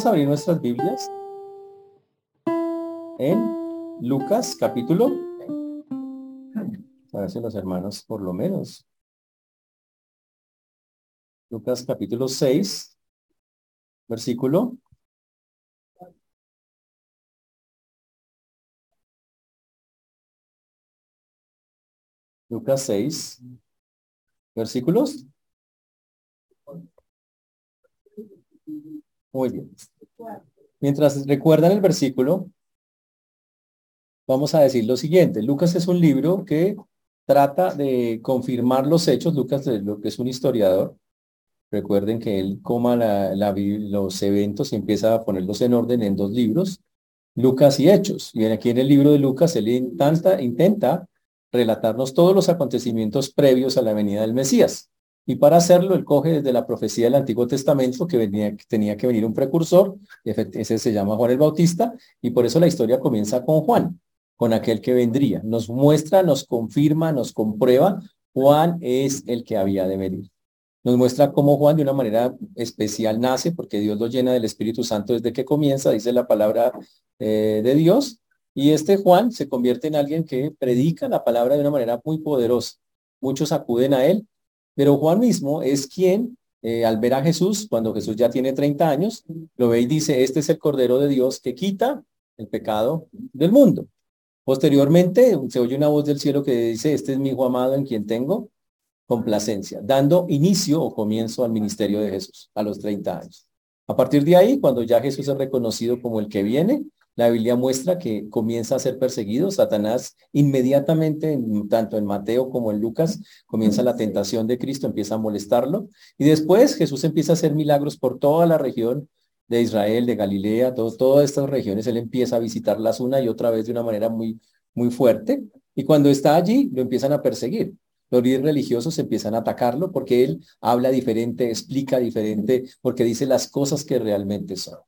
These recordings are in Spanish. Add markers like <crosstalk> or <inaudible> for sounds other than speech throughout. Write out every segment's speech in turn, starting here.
Vamos a abrir nuestras Biblias en Lucas capítulo. Si los hermanos por lo menos. Lucas capítulo 6, versículo Lucas 6, versículos. Muy bien. Mientras recuerdan el versículo, vamos a decir lo siguiente. Lucas es un libro que trata de confirmar los hechos. Lucas es un historiador. Recuerden que él coma los eventos y empieza a ponerlos en orden en dos libros, Lucas y Hechos. Y aquí en el libro de Lucas él intenta, intenta relatarnos todos los acontecimientos previos a la venida del Mesías. Y para hacerlo, él coge desde la profecía del Antiguo Testamento que, tenía que venir un precursor, ese se llama Juan el Bautista, y por eso la historia comienza con Juan, con aquel que vendría. Nos muestra, nos confirma, nos comprueba, Juan es el que había de venir. Nos muestra cómo Juan de una manera especial nace, porque Dios lo llena del Espíritu Santo desde que comienza, dice la palabra eh, de Dios, y este Juan se convierte en alguien que predica la palabra de una manera muy poderosa. Muchos acuden a él, pero Juan mismo es quien, eh, al ver a Jesús, cuando Jesús ya tiene 30 años, lo ve y dice, este es el Cordero de Dios que quita el pecado del mundo. Posteriormente se oye una voz del cielo que dice, este es mi hijo amado en quien tengo complacencia, dando inicio o comienzo al ministerio de Jesús a los 30 años. A partir de ahí, cuando ya Jesús es reconocido como el que viene, la Biblia muestra que comienza a ser perseguido. Satanás inmediatamente, tanto en Mateo como en Lucas, comienza la tentación de Cristo, empieza a molestarlo. Y después Jesús empieza a hacer milagros por toda la región de Israel, de Galilea, todas estas regiones. Él empieza a visitarlas una y otra vez de una manera muy, muy fuerte. Y cuando está allí, lo empiezan a perseguir. Los líderes religiosos empiezan a atacarlo porque él habla diferente, explica diferente, porque dice las cosas que realmente son.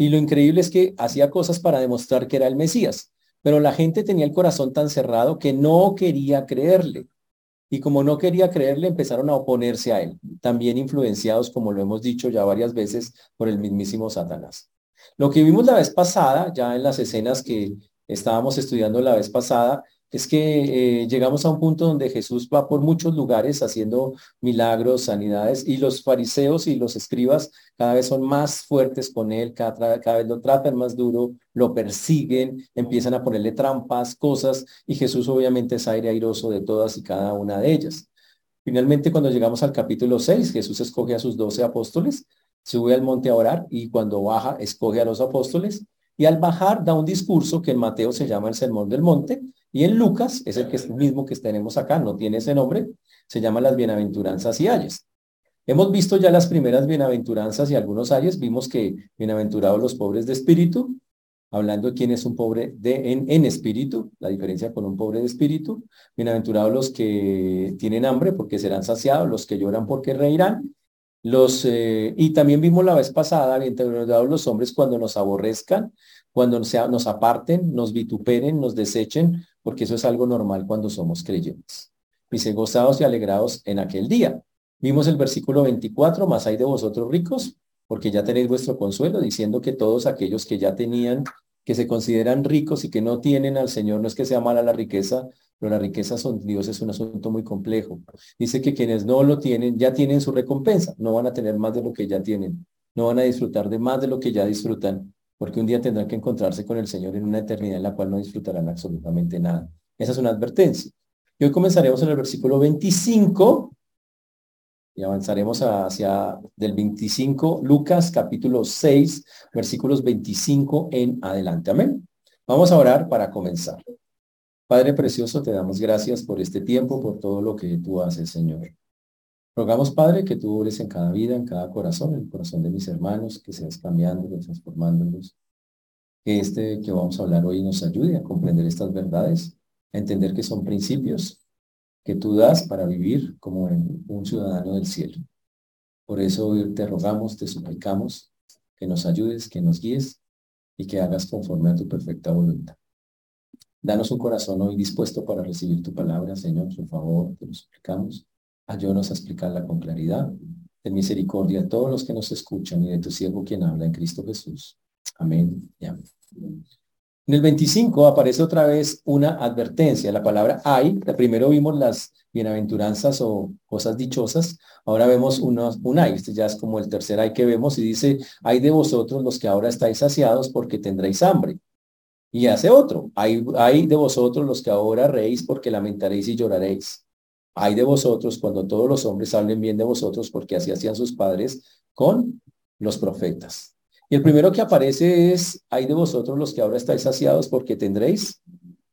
Y lo increíble es que hacía cosas para demostrar que era el Mesías, pero la gente tenía el corazón tan cerrado que no quería creerle. Y como no quería creerle, empezaron a oponerse a él, también influenciados, como lo hemos dicho ya varias veces, por el mismísimo Satanás. Lo que vimos la vez pasada, ya en las escenas que estábamos estudiando la vez pasada, es que eh, llegamos a un punto donde Jesús va por muchos lugares haciendo milagros, sanidades, y los fariseos y los escribas cada vez son más fuertes con él, cada, cada vez lo tratan más duro, lo persiguen, empiezan a ponerle trampas, cosas, y Jesús obviamente es aire airoso de todas y cada una de ellas. Finalmente, cuando llegamos al capítulo 6, Jesús escoge a sus doce apóstoles, sube al monte a orar y cuando baja, escoge a los apóstoles y al bajar da un discurso que en Mateo se llama el Sermón del Monte, y en Lucas, es el, que es el mismo que tenemos acá, no tiene ese nombre, se llama las bienaventuranzas y ayes. Hemos visto ya las primeras bienaventuranzas y algunos ayes, vimos que bienaventurados los pobres de espíritu, hablando de quién es un pobre de, en, en espíritu, la diferencia con un pobre de espíritu, bienaventurados los que tienen hambre porque serán saciados, los que lloran porque reirán, los, eh, y también vimos la vez pasada, bienaventurados los hombres cuando nos aborrezcan, cuando nos aparten, nos vituperen, nos desechen, porque eso es algo normal cuando somos creyentes. Dice, gozados y alegrados en aquel día. Vimos el versículo 24, más hay de vosotros ricos, porque ya tenéis vuestro consuelo, diciendo que todos aquellos que ya tenían, que se consideran ricos y que no tienen al Señor, no es que sea mala la riqueza, pero la riqueza son Dios es un asunto muy complejo. Dice que quienes no lo tienen, ya tienen su recompensa, no van a tener más de lo que ya tienen, no van a disfrutar de más de lo que ya disfrutan porque un día tendrán que encontrarse con el Señor en una eternidad en la cual no disfrutarán absolutamente nada. Esa es una advertencia. Y hoy comenzaremos en el versículo 25 y avanzaremos hacia del 25, Lucas capítulo 6, versículos 25 en adelante. Amén. Vamos a orar para comenzar. Padre precioso, te damos gracias por este tiempo, por todo lo que tú haces, Señor. Rogamos, Padre, que tú ores en cada vida, en cada corazón, en el corazón de mis hermanos, que seas cambiándolos, transformándolos. Que este que vamos a hablar hoy nos ayude a comprender estas verdades, a entender que son principios que tú das para vivir como un ciudadano del cielo. Por eso hoy te rogamos, te suplicamos que nos ayudes, que nos guíes y que hagas conforme a tu perfecta voluntad. Danos un corazón hoy dispuesto para recibir tu palabra, Señor, por favor, te lo suplicamos. Ayúdanos a explicarla con claridad de misericordia a todos los que nos escuchan y de tu siervo quien habla en Cristo Jesús. Amén y. En el 25 aparece otra vez una advertencia. La palabra hay, primero vimos las bienaventuranzas o cosas dichosas, ahora vemos unos, un hay, este ya es como el tercer hay que vemos y dice, hay de vosotros los que ahora estáis saciados porque tendréis hambre. Y hace otro, hay, hay de vosotros los que ahora reís porque lamentaréis y lloraréis. Hay de vosotros cuando todos los hombres hablen bien de vosotros porque así hacían sus padres con los profetas. Y el primero que aparece es, hay de vosotros los que ahora estáis saciados porque tendréis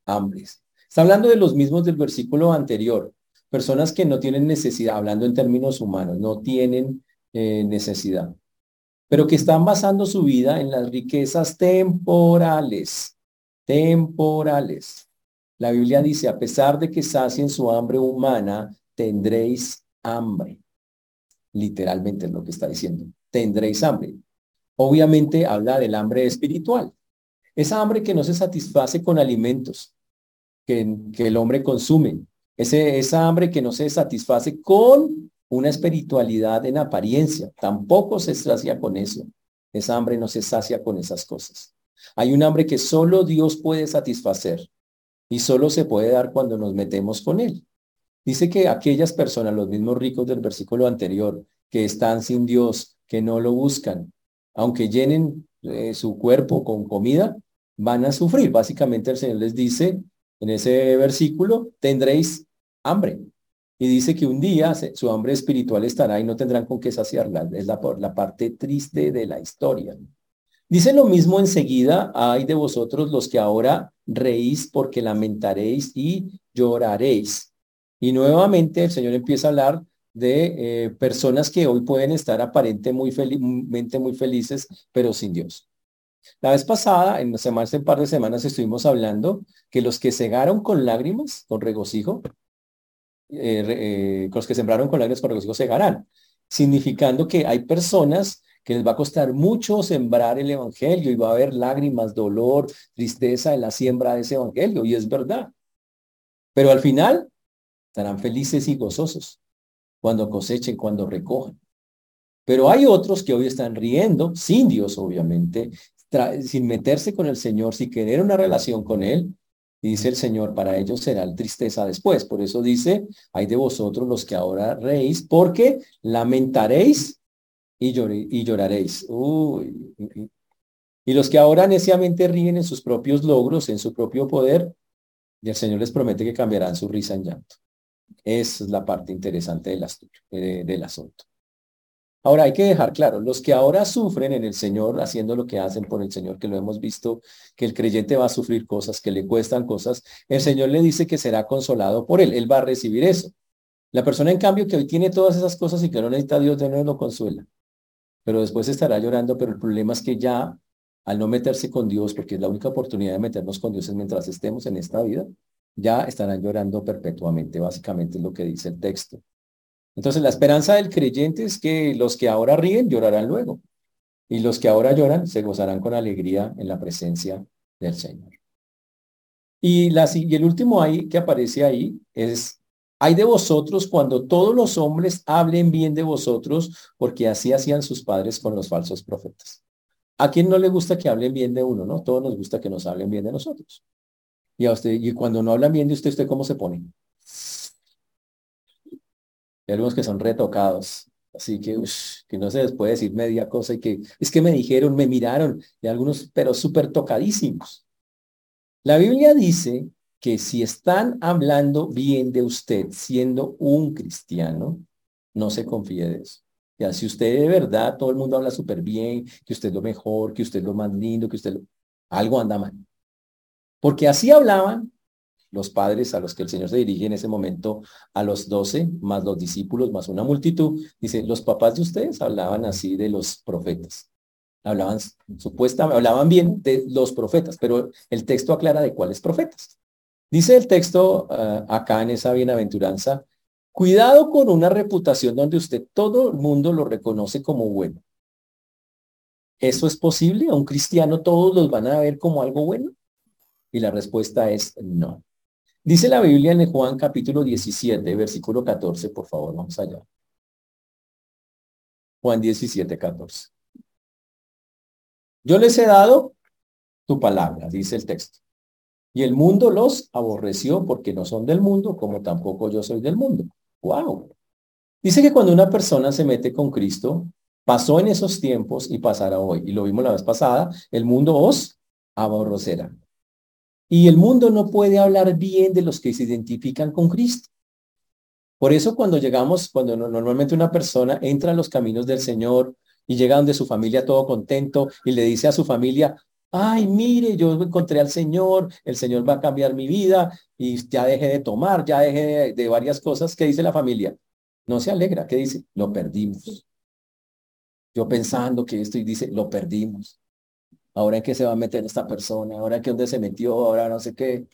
hambres. Está hablando de los mismos del versículo anterior. Personas que no tienen necesidad, hablando en términos humanos, no tienen eh, necesidad, pero que están basando su vida en las riquezas temporales, temporales. La Biblia dice, a pesar de que sacien su hambre humana, tendréis hambre. Literalmente es lo que está diciendo. Tendréis hambre. Obviamente habla del hambre espiritual. Esa hambre que no se satisface con alimentos que, que el hombre consume. Ese, esa hambre que no se satisface con una espiritualidad en apariencia. Tampoco se sacia con eso. Esa hambre no se sacia con esas cosas. Hay un hambre que solo Dios puede satisfacer y solo se puede dar cuando nos metemos con Él. Dice que aquellas personas, los mismos ricos del versículo anterior, que están sin Dios, que no lo buscan, aunque llenen eh, su cuerpo con comida, van a sufrir. Básicamente el Señor les dice en ese versículo, tendréis hambre. Y dice que un día su hambre espiritual estará y no tendrán con qué saciarla. Es la, la parte triste de la historia. Dice lo mismo enseguida, hay de vosotros los que ahora reís porque lamentaréis y lloraréis. Y nuevamente el Señor empieza a hablar de eh, personas que hoy pueden estar aparentemente muy, muy felices, pero sin Dios. La vez pasada, en semanas, un par de semanas, estuvimos hablando que los que cegaron con lágrimas, con regocijo, eh, eh, los que sembraron con lágrimas con regocijo cegarán, significando que hay personas que les va a costar mucho sembrar el evangelio y va a haber lágrimas, dolor, tristeza en la siembra de ese evangelio, y es verdad. Pero al final estarán felices y gozosos cuando cosechen, cuando recojan. Pero hay otros que hoy están riendo, sin Dios obviamente, sin meterse con el Señor, sin querer una relación con Él. Y dice el Señor, para ellos será tristeza después. Por eso dice, hay de vosotros los que ahora reís, porque lamentaréis y, y lloraréis. Y los que ahora neciamente ríen en sus propios logros, en su propio poder, y el Señor les promete que cambiarán su risa en llanto. Esa es la parte interesante del, eh, del asunto. Ahora hay que dejar claro, los que ahora sufren en el Señor, haciendo lo que hacen por el Señor, que lo hemos visto, que el creyente va a sufrir cosas, que le cuestan cosas, el Señor le dice que será consolado por él, él va a recibir eso. La persona, en cambio, que hoy tiene todas esas cosas y que no necesita Dios, de nuevo lo consuela. Pero después estará llorando, pero el problema es que ya, al no meterse con Dios, porque es la única oportunidad de meternos con Dios es mientras estemos en esta vida, ya estarán llorando perpetuamente, básicamente es lo que dice el texto. Entonces la esperanza del creyente es que los que ahora ríen llorarán luego y los que ahora lloran se gozarán con alegría en la presencia del Señor. Y, y el último ahí que aparece ahí es, hay de vosotros cuando todos los hombres hablen bien de vosotros, porque así hacían sus padres con los falsos profetas. ¿A quién no le gusta que hablen bien de uno, no? Todos nos gusta que nos hablen bien de nosotros. Y a usted, y cuando no hablan bien de usted, ¿usted cómo se pone? Hay algunos que son retocados, así que, que no se les puede decir media cosa y que es que me dijeron, me miraron, y algunos, pero súper tocadísimos. La Biblia dice que si están hablando bien de usted siendo un cristiano, no se confíe de eso. Ya, si usted de verdad, todo el mundo habla súper bien, que usted es lo mejor, que usted es lo más lindo, que usted lo... algo anda mal. Porque así hablaban los padres a los que el Señor se dirige en ese momento a los doce, más los discípulos, más una multitud. Dice, los papás de ustedes hablaban así de los profetas. Hablaban supuestamente, hablaban bien de los profetas, pero el texto aclara de cuáles profetas. Dice el texto ah, acá en esa bienaventuranza, cuidado con una reputación donde usted todo el mundo lo reconoce como bueno. ¿Eso es posible? ¿A un cristiano todos los van a ver como algo bueno? Y la respuesta es no. Dice la Biblia en Juan capítulo 17, versículo 14, por favor, vamos allá. Juan 17, 14. Yo les he dado tu palabra, dice el texto. Y el mundo los aborreció porque no son del mundo, como tampoco yo soy del mundo. ¡Wow! Dice que cuando una persona se mete con Cristo, pasó en esos tiempos y pasará hoy. Y lo vimos la vez pasada, el mundo os aborrecerá. Y el mundo no puede hablar bien de los que se identifican con Cristo. Por eso cuando llegamos, cuando normalmente una persona entra a los caminos del Señor y llega donde su familia todo contento y le dice a su familia, ay, mire, yo encontré al Señor, el Señor va a cambiar mi vida y ya dejé de tomar, ya dejé de, varias cosas. ¿Qué dice la familia? No se alegra. ¿Qué dice? Lo perdimos. Yo pensando que esto y dice, lo perdimos. Ahora en qué se va a meter esta persona, ahora qué dónde se metió, ahora no sé qué.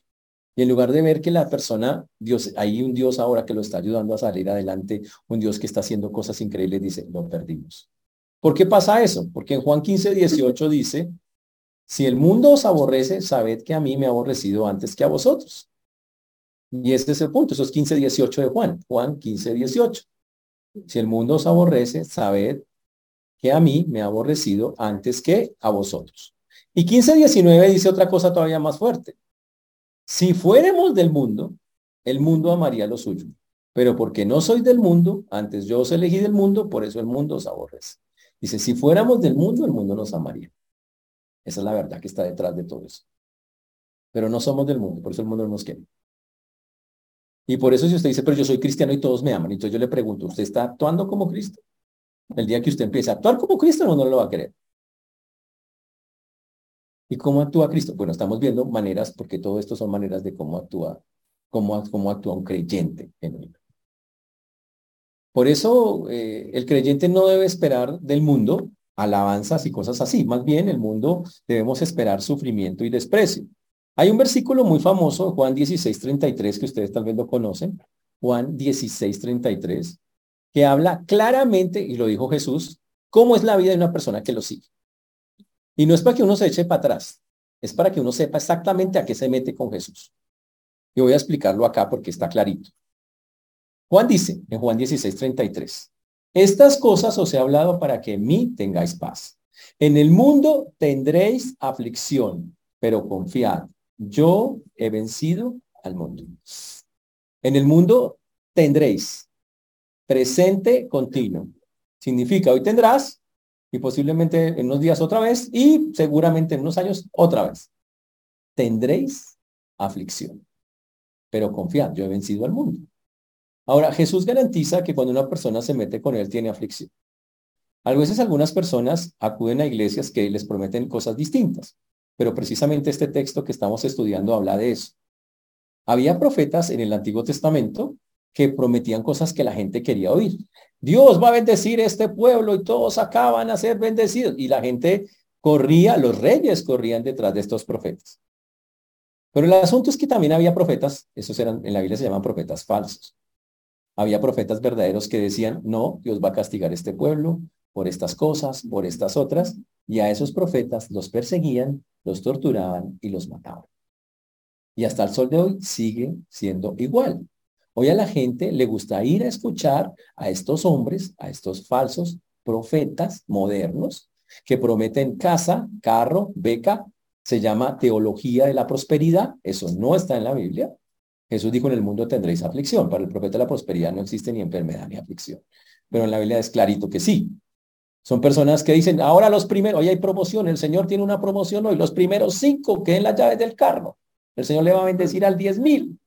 Y en lugar de ver que la persona, Dios, hay un Dios ahora que lo está ayudando a salir adelante, un Dios que está haciendo cosas increíbles, dice, lo perdimos. ¿Por qué pasa eso? Porque en Juan 15, 18 dice, si el mundo os aborrece, sabed que a mí me ha aborrecido antes que a vosotros. Y este es el punto, eso es 15, 18 de Juan, Juan 15, 18. Si el mundo os aborrece, sabed que a mí me ha aborrecido antes que a vosotros. Y 15, 19 dice otra cosa todavía más fuerte. Si fuéramos del mundo, el mundo amaría lo suyo. Pero porque no soy del mundo, antes yo os elegí del mundo, por eso el mundo os aborrece. Dice, si fuéramos del mundo, el mundo nos amaría. Esa es la verdad que está detrás de todo eso. Pero no somos del mundo, por eso el mundo no nos quiere. Y por eso si usted dice, pero yo soy cristiano y todos me aman, entonces yo le pregunto, ¿usted está actuando como Cristo? El día que usted empiece a actuar como Cristo, no, no lo va a querer. ¿Y cómo actúa Cristo? Bueno, estamos viendo maneras, porque todo esto son maneras de cómo actúa, cómo, actúa un creyente en él. Por eso eh, el creyente no debe esperar del mundo alabanzas y cosas así. Más bien, el mundo debemos esperar sufrimiento y desprecio. Hay un versículo muy famoso, Juan 16, 33, que ustedes tal vez lo conocen. Juan 16, 33, que habla claramente, y lo dijo Jesús, cómo es la vida de una persona que lo sigue. Y no es para que uno se eche para atrás, es para que uno sepa exactamente a qué se mete con Jesús. Y voy a explicarlo acá porque está clarito. Juan dice en Juan 16, 33, estas cosas os he hablado para que en mí tengáis paz. En el mundo tendréis aflicción, pero confiad, yo he vencido al mundo. En el mundo tendréis presente continuo. Significa, hoy tendrás y posiblemente en unos días otra vez y seguramente en unos años otra vez. Tendréis aflicción, pero confiad, yo he vencido al mundo. Ahora, Jesús garantiza que cuando una persona se mete con él tiene aflicción. A veces algunas personas acuden a iglesias que les prometen cosas distintas, pero precisamente este texto que estamos estudiando habla de eso. Había profetas en el Antiguo Testamento que prometían cosas que la gente quería oír. Dios va a bendecir este pueblo y todos acaban a ser bendecidos. Y la gente corría, los reyes corrían detrás de estos profetas. Pero el asunto es que también había profetas, esos eran, en la Biblia se llaman profetas falsos. Había profetas verdaderos que decían, no, Dios va a castigar este pueblo por estas cosas, por estas otras, y a esos profetas los perseguían, los torturaban y los mataban. Y hasta el sol de hoy sigue siendo igual. Hoy a la gente le gusta ir a escuchar a estos hombres, a estos falsos profetas modernos que prometen casa, carro, beca, se llama teología de la prosperidad, eso no está en la Biblia. Jesús dijo, en el mundo tendréis aflicción. Para el profeta la prosperidad no existe ni enfermedad ni aflicción. Pero en la Biblia es clarito que sí. Son personas que dicen, ahora los primeros, hoy hay promoción, el Señor tiene una promoción hoy, los primeros cinco que en las llaves del carro. El Señor le va a bendecir al diez mil.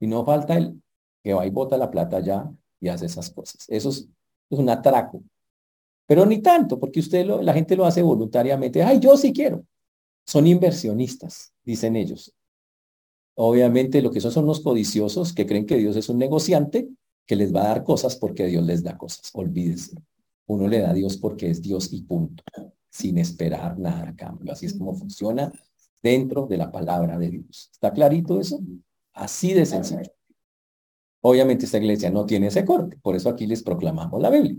Y no falta el que va y bota la plata ya y hace esas cosas. Eso es, un atraco. Pero ni tanto, porque usted lo, la gente lo hace voluntariamente. Ay, yo sí quiero. Son inversionistas, dicen ellos. Obviamente lo que son son los codiciosos que creen que Dios es un negociante que les va a dar cosas porque Dios les da cosas. Olvídense. Uno le da a Dios porque es Dios y punto, sin esperar nada a cambio. Así es como funciona dentro de la palabra de Dios. ¿Está clarito eso? Así de sencillo. Obviamente esta iglesia no tiene ese corte, por eso aquí les proclamamos la Biblia.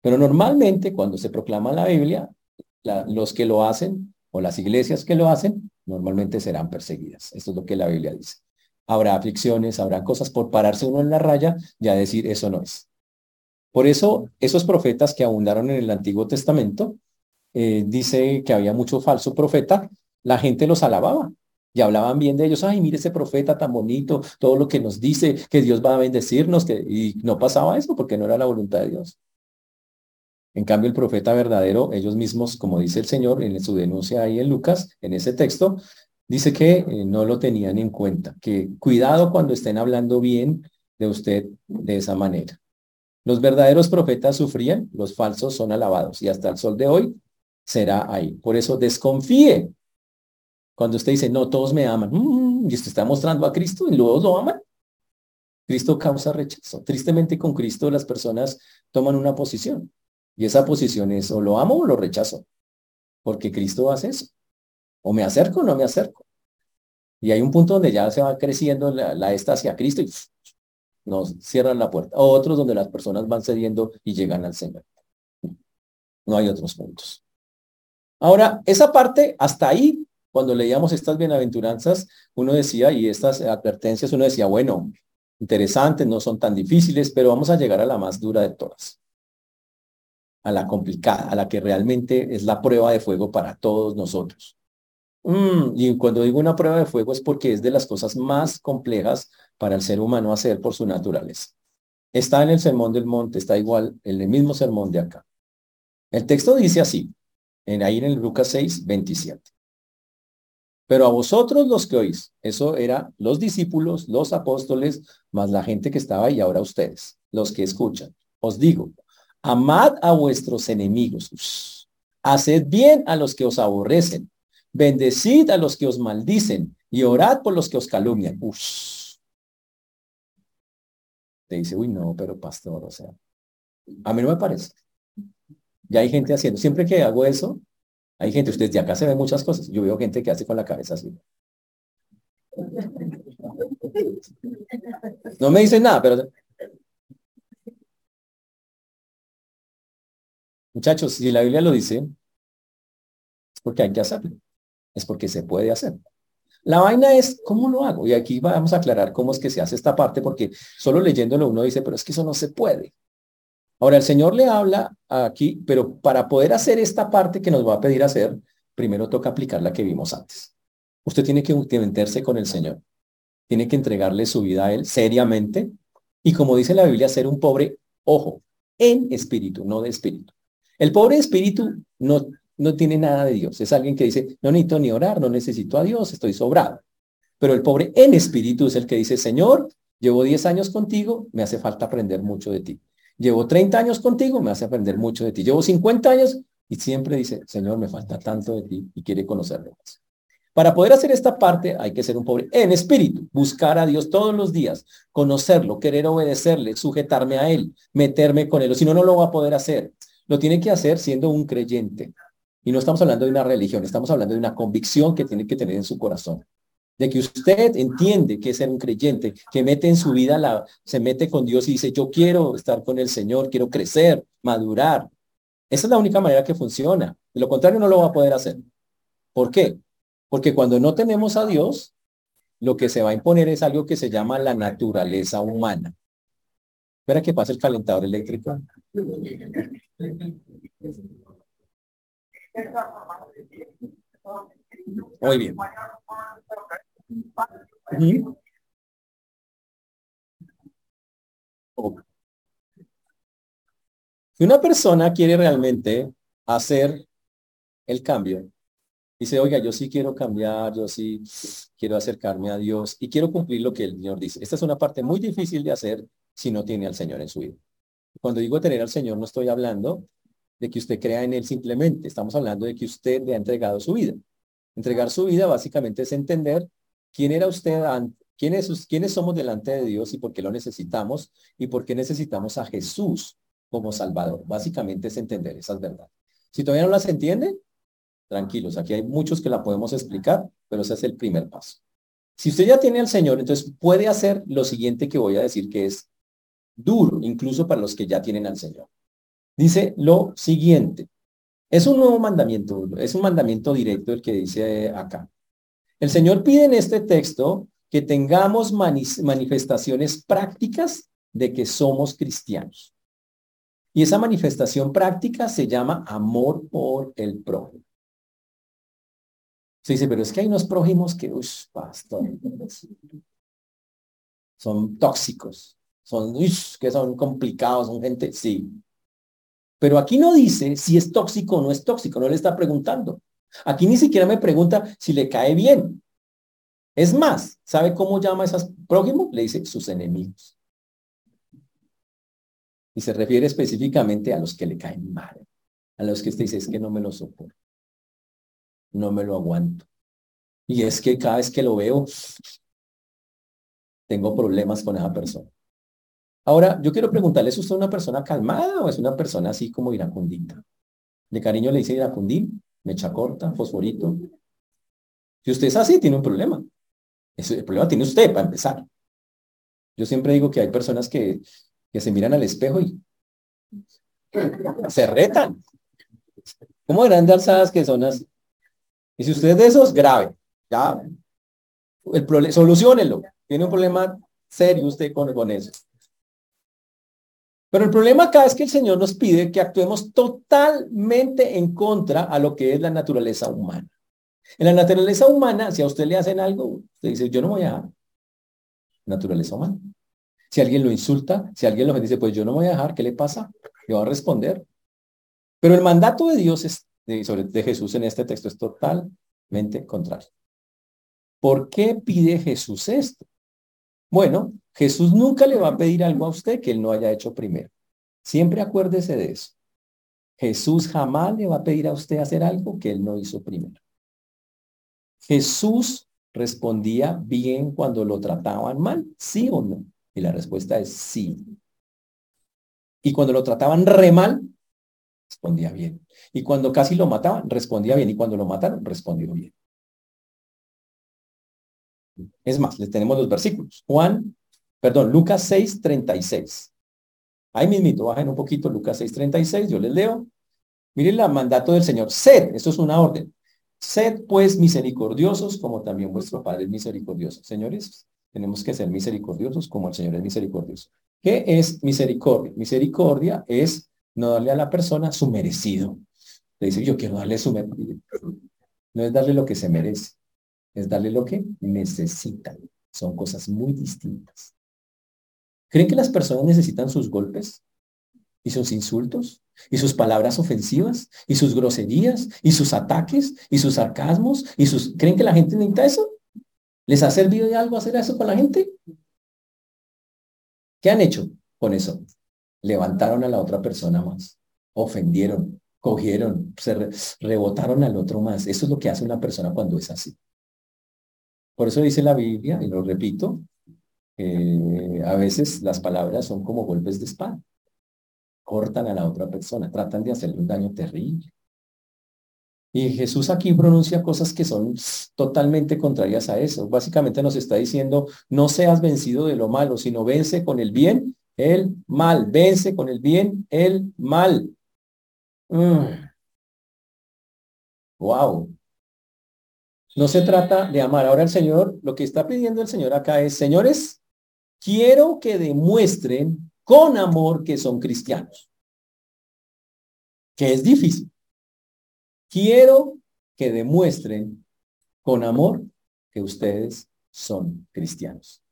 Pero normalmente cuando se proclama la Biblia, los que lo hacen o las iglesias que lo hacen, normalmente serán perseguidas. Esto es lo que la Biblia dice. Habrá aflicciones, habrá cosas por pararse uno en la raya y a decir eso no es. Por eso, esos profetas que abundaron en el Antiguo Testamento, eh, dice que había mucho falso profeta, la gente los alababa y hablaban bien de ellos. Ay, mire ese profeta tan bonito, todo lo que nos dice, que Dios va a bendecirnos, y no pasaba eso porque no era la voluntad de Dios. En cambio, el profeta verdadero, ellos mismos, como dice el Señor en su denuncia ahí en Lucas, en ese texto, dice que eh, no lo tenían en cuenta, que cuidado cuando estén hablando bien de usted de esa manera. Los verdaderos profetas sufrían, los falsos son alabados y hasta el sol de hoy será ahí. Por eso desconfíe. Cuando usted dice, no, todos me aman, mm, y usted está mostrando a Cristo y luego lo aman. Cristo causa rechazo. Tristemente con Cristo las personas toman una posición. Y esa posición es o lo amo o lo rechazo. Porque Cristo hace eso. O me acerco o no me acerco. Y hay un punto donde ya se va creciendo la, la esta hacia Cristo y nos cierran la puerta. O otros donde las personas van cediendo y llegan al Señor. No hay otros puntos. Ahora, esa parte, hasta ahí, cuando leíamos estas bienaventuranzas, uno decía, y estas advertencias, uno decía, bueno, interesantes, no son tan difíciles, pero vamos a llegar a la más dura de todas a la complicada, a la que realmente es la prueba de fuego para todos nosotros. Mm, y cuando digo una prueba de fuego es porque es de las cosas más complejas para el ser humano hacer por su naturaleza. Está en el sermón del monte, está igual en el mismo sermón de acá. El texto dice así, en ahí en el Lucas 6, 27. Pero a vosotros los que oís, eso era los discípulos, los apóstoles, más la gente que estaba ahí, ahora ustedes, los que escuchan. Os digo, Amad a vuestros enemigos. Haced bien a los que os aborrecen. Bendecid a los que os maldicen y orad por los que os calumnian. Te dice, uy, no, pero pastor, o sea, a mí no me parece. Ya hay gente haciendo. Siempre que hago eso, hay gente, ustedes de acá se ven muchas cosas. Yo veo gente que hace con la cabeza así. No me dicen nada, pero Muchachos, si la Biblia lo dice, es porque hay que hacerlo. Es porque se puede hacer. La vaina es, ¿cómo lo hago? Y aquí vamos a aclarar cómo es que se hace esta parte, porque solo leyéndolo uno dice, pero es que eso no se puede. Ahora, el Señor le habla aquí, pero para poder hacer esta parte que nos va a pedir hacer, primero toca aplicar la que vimos antes. Usted tiene que meterse con el Señor. Tiene que entregarle su vida a Él seriamente. Y como dice la Biblia, ser un pobre, ojo, en espíritu, no de espíritu. El pobre espíritu no, no tiene nada de Dios. Es alguien que dice, no necesito ni orar, no necesito a Dios, estoy sobrado. Pero el pobre en espíritu es el que dice, Señor, llevo 10 años contigo, me hace falta aprender mucho de ti. Llevo 30 años contigo, me hace aprender mucho de ti. Llevo 50 años y siempre dice, Señor, me falta tanto de ti y quiere conocerlo más. Para poder hacer esta parte hay que ser un pobre en espíritu, buscar a Dios todos los días, conocerlo, querer obedecerle, sujetarme a Él, meterme con Él, o si no, no lo va a poder hacer. Lo tiene que hacer siendo un creyente. Y no estamos hablando de una religión, estamos hablando de una convicción que tiene que tener en su corazón. De que usted entiende que es ser un creyente, que mete en su vida, la, se mete con Dios y dice, yo quiero estar con el Señor, quiero crecer, madurar. Esa es la única manera que funciona. De lo contrario, no lo va a poder hacer. ¿Por qué? Porque cuando no tenemos a Dios, lo que se va a imponer es algo que se llama la naturaleza humana. Espera que pase el calentador eléctrico. Muy bien. Si una persona quiere realmente hacer el cambio, dice, oiga, yo sí quiero cambiar, yo sí quiero acercarme a Dios y quiero cumplir lo que el Señor dice. Esta es una parte muy difícil de hacer si no tiene al Señor en su vida. Cuando digo tener al Señor, no estoy hablando de que usted crea en Él simplemente, estamos hablando de que usted le ha entregado su vida. Entregar su vida básicamente es entender quién era usted, quiénes, somos delante de Dios y por qué lo necesitamos y por qué necesitamos a Jesús como Salvador. Básicamente es entender esas verdades. Si todavía no las entiende, tranquilos, aquí hay muchos que la podemos explicar, pero ese es el primer paso. Si usted ya tiene al Señor, entonces puede hacer lo siguiente que voy a decir, que es duro, incluso para los que ya tienen al Señor. Dice lo siguiente. Es un nuevo mandamiento, es un mandamiento directo el que dice acá. El Señor pide en este texto que tengamos manifestaciones prácticas de que somos cristianos. Y esa manifestación práctica se llama amor por el prójimo. Se dice, pero es que hay unos prójimos que, pastor, son tóxicos, son, que son complicados, son gente, sí. Pero aquí no dice si es tóxico o no es tóxico, no le está preguntando. Aquí ni siquiera me pregunta si le cae bien. Es más, ¿sabe cómo llama a esos prójimos? Le dice sus enemigos. Y se refiere específicamente a los que le caen mal, a los que usted dice, es que no me lo soporto, no me lo aguanto. Y es que cada vez que lo veo, tengo problemas con esa persona. Ahora, yo quiero preguntarle, ¿es usted una persona calmada o es una persona así como iracundita? De cariño le dice iracundín, mecha corta, fosforito. Si usted es así, tiene un problema. el problema tiene usted para empezar. Yo siempre digo que hay personas que se miran al espejo y se retan. ¿Cómo eran de alzadas que son así? Y si usted es de esos, grave. Ya, el problema, solucionenlo. Tiene un problema serio usted con eso. Pero el problema acá es que el Señor nos pide que actuemos totalmente en contra a lo que es la naturaleza humana. En la naturaleza humana, si a usted le hacen algo, usted dice, yo no voy a naturaleza humana. Si alguien lo insulta, si alguien lo dice, pues yo no voy a dejar, ¿qué le pasa? Yo voy a responder. Pero el mandato de Dios es, sobre, de Jesús en este texto es totalmente contrario. ¿Por qué pide Jesús esto? Bueno, Jesús nunca le va a pedir algo a usted que él no haya hecho primero. Siempre acuérdese de eso. Jesús jamás le va a pedir a usted hacer algo que él no hizo primero. Jesús respondía bien cuando lo trataban mal, sí o no. Y la respuesta es sí. Y cuando lo trataban re mal, respondía bien. Y cuando casi lo mataban, respondía bien. Y cuando lo mataron, respondió bien. Es más, les tenemos los versículos. Juan, perdón, Lucas 6, 36. Ahí mismito, bajen un poquito Lucas 6, 36, yo les leo. Miren el mandato del Señor. Sed, esto es una orden. Sed pues misericordiosos como también vuestro Padre es misericordioso. Señores, tenemos que ser misericordiosos como el Señor es misericordioso. ¿Qué es misericordia? Misericordia es no darle a la persona su merecido. Le dice, yo quiero darle su merecido. No es darle lo que se merece, es darle lo que necesitan. Son cosas muy distintas. ¿Creen que las personas necesitan sus golpes? ¿Y sus insultos? ¿Y sus palabras ofensivas? ¿Y sus groserías? ¿Y sus ataques? ¿Y sus sarcasmos? ¿Y sus... ¿Creen que la gente necesita eso? ¿Les ha servido de algo hacer eso con la gente? ¿Qué han hecho con eso? Levantaron a la otra persona más, ofendieron, cogieron, se rebotaron al otro más. Eso es lo que hace una persona cuando es así. Por eso dice la Biblia, y lo repito, a veces las palabras son como golpes de espada. Cortan a la otra persona, tratan de hacerle un daño terrible. Y Jesús aquí pronuncia cosas que son totalmente contrarias a eso. Básicamente nos está diciendo, no seas vencido de lo malo, sino vence con el bien el mal. Vence con el bien el mal. Wow. No se trata de amar. Ahora el Señor, lo que está pidiendo el Señor acá es, señores, quiero que demuestren con amor que son cristianos. Que es difícil. Quiero que demuestren con amor que ustedes son cristianos.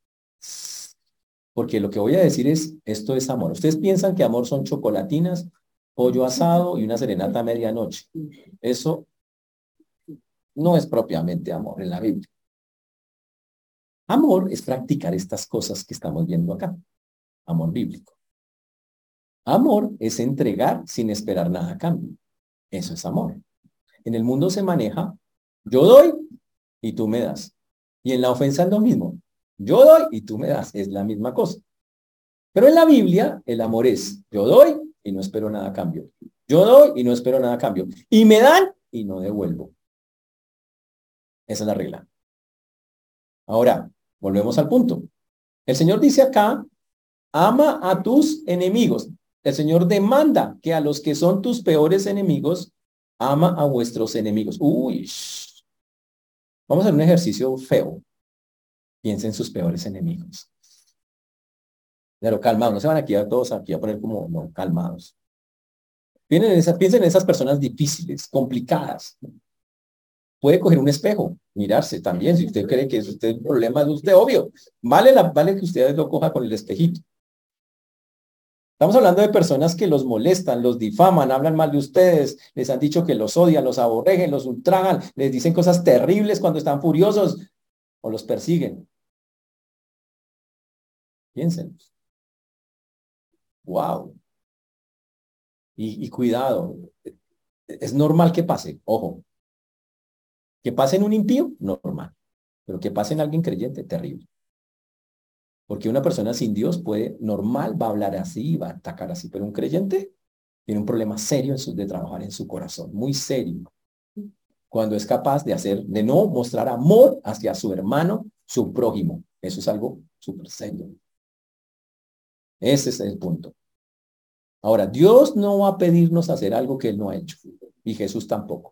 Porque lo que voy a decir es, esto es amor. Ustedes piensan que amor son chocolatinas, pollo asado y una serenata a medianoche. Eso no es propiamente amor en la Biblia. Amor es practicar estas cosas que estamos viendo acá. Amor bíblico. Amor es entregar sin esperar nada a cambio. Eso es amor. En el mundo se maneja, yo doy y tú me das. Y en la ofensa es lo mismo. Yo doy y tú me das. Es la misma cosa. Pero en la Biblia el amor es, yo doy y no espero nada a cambio. Yo doy y no espero nada a cambio. Y me dan y no devuelvo. Esa es la regla. Ahora, volvemos al punto. El Señor dice acá, ama a tus enemigos. El Señor demanda que a los que son tus peores enemigos ama a vuestros enemigos. Uy, vamos a hacer un ejercicio feo. Piensen en sus peores enemigos. Pero calmados, no se van aquí a todos aquí a poner como no, calmados. Piensen en esas personas difíciles, complicadas. Puede coger un espejo, mirarse también, si usted cree que es usted el problema de usted, obvio. Vale, la, vale que usted lo coja con el espejito. Estamos hablando de personas que los molestan, los difaman, hablan mal de ustedes, les han dicho que los odian, los aborregen, los ultrajan, les dicen cosas terribles cuando están furiosos o los persiguen. Piensen. Wow. Y, y cuidado, es normal que pase, ojo. Que pase en un impío, normal. Pero que pase en alguien creyente, terrible. Porque una persona sin Dios puede, normal, va a hablar así, va a atacar así, pero un creyente tiene un problema serio de trabajar en su corazón, muy serio. Cuando es capaz de hacer, de no mostrar amor hacia su hermano, su prójimo. Eso es algo súper serio. Ese es el punto. Ahora, Dios no va a pedirnos hacer algo que Él no ha hecho. Y Jesús tampoco.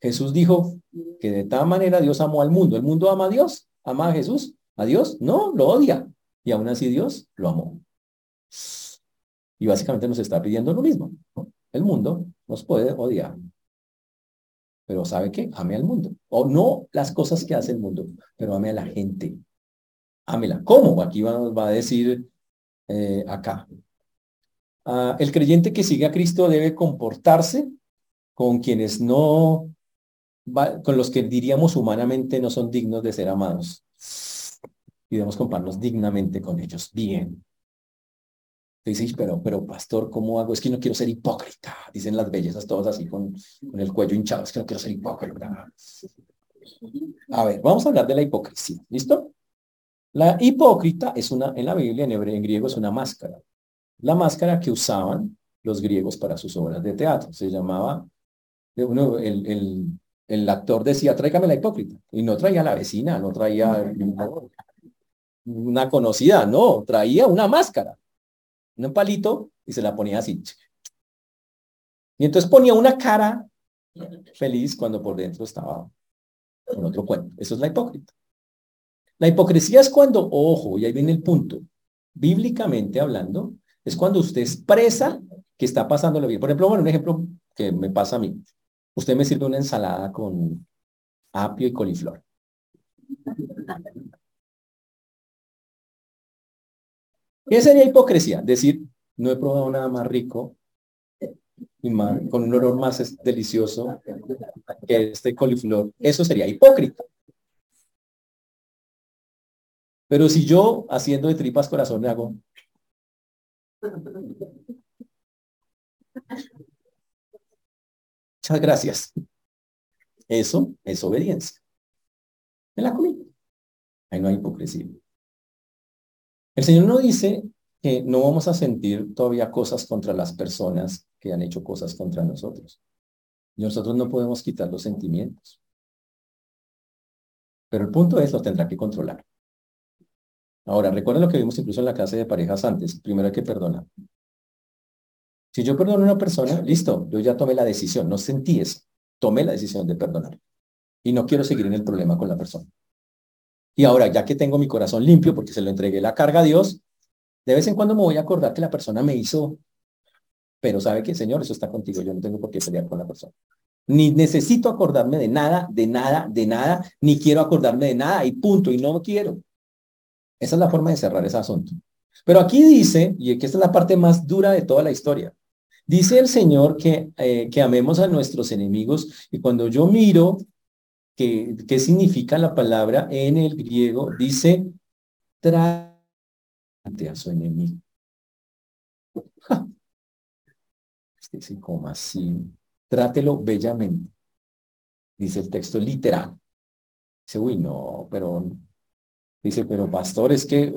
Jesús dijo que de tal manera Dios amó al mundo. ¿El mundo ama a Dios? ¿Ama a Jesús? ¿A Dios? No, lo odia. Y aún así Dios lo amó. Y básicamente nos está pidiendo lo mismo. El mundo nos puede odiar. Pero ¿sabe qué? Ame al mundo. O no las cosas que hace el mundo, pero ame a la gente. Ámela. ¿Cómo? Aquí va, va a decir eh, acá. Ah, el creyente que sigue a Cristo debe comportarse con quienes no, con los que diríamos humanamente no son dignos de ser amados y debemos compararnos dignamente con ellos. Bien. Dices, pero, pero pastor, ¿cómo hago? Es que no quiero ser hipócrita. Dicen las bellezas todas así con, con el cuello hinchado. Es que no quiero ser hipócrita. A ver, vamos a hablar de la hipocresía. ¿Listo? La hipócrita es una, en la Biblia, en hebreo, en griego, es una máscara. La máscara que usaban los griegos para sus obras de teatro. Se llamaba, uno, el, el, el actor decía, tráigame la hipócrita. Y no traía a la vecina, no traía una conocida, no, traía una máscara, un palito y se la ponía así. Y entonces ponía una cara feliz cuando por dentro estaba con otro cuento. Eso es la hipócrita. La hipocresía es cuando, ojo, y ahí viene el punto, bíblicamente hablando, es cuando usted expresa que está pasándolo bien. Por ejemplo, bueno, un ejemplo que me pasa a mí. Usted me sirve una ensalada con apio y coliflor. ¿Qué sería hipocresía? Decir, no he probado nada más rico y más, con un olor más delicioso que este coliflor. Eso sería hipócrita. Pero si yo, haciendo de tripas corazón, le hago... Muchas gracias. Eso es obediencia. En la comida. Ahí no hay hipocresía. El Señor no dice que no vamos a sentir todavía cosas contra las personas que han hecho cosas contra nosotros. nosotros no podemos quitar los sentimientos. Pero el punto es, lo tendrá que controlar. Ahora, recuerden lo que vimos incluso en la clase de parejas antes. Primero hay que perdonar. Si yo perdono a una persona, listo, yo ya tomé la decisión, no sentí eso. Tomé la decisión de perdonar. Y no quiero seguir en el problema con la persona. Y ahora, ya que tengo mi corazón limpio, porque se lo entregué la carga a Dios, de vez en cuando me voy a acordar que la persona me hizo, pero sabe que, Señor, eso está contigo, yo no tengo por qué pelear con la persona. Ni necesito acordarme de nada, de nada, de nada, ni quiero acordarme de nada, y punto, y no quiero. Esa es la forma de cerrar ese asunto. Pero aquí dice, y que esta es la parte más dura de toda la historia, dice el Señor que, eh, que amemos a nuestros enemigos, y cuando yo miro ¿Qué, qué significa la palabra en el griego? Dice, trate a su enemigo. Este como así. Trátelo bellamente. Dice el texto literal. Dice, uy, no, pero... Dice, pero pastor, es que...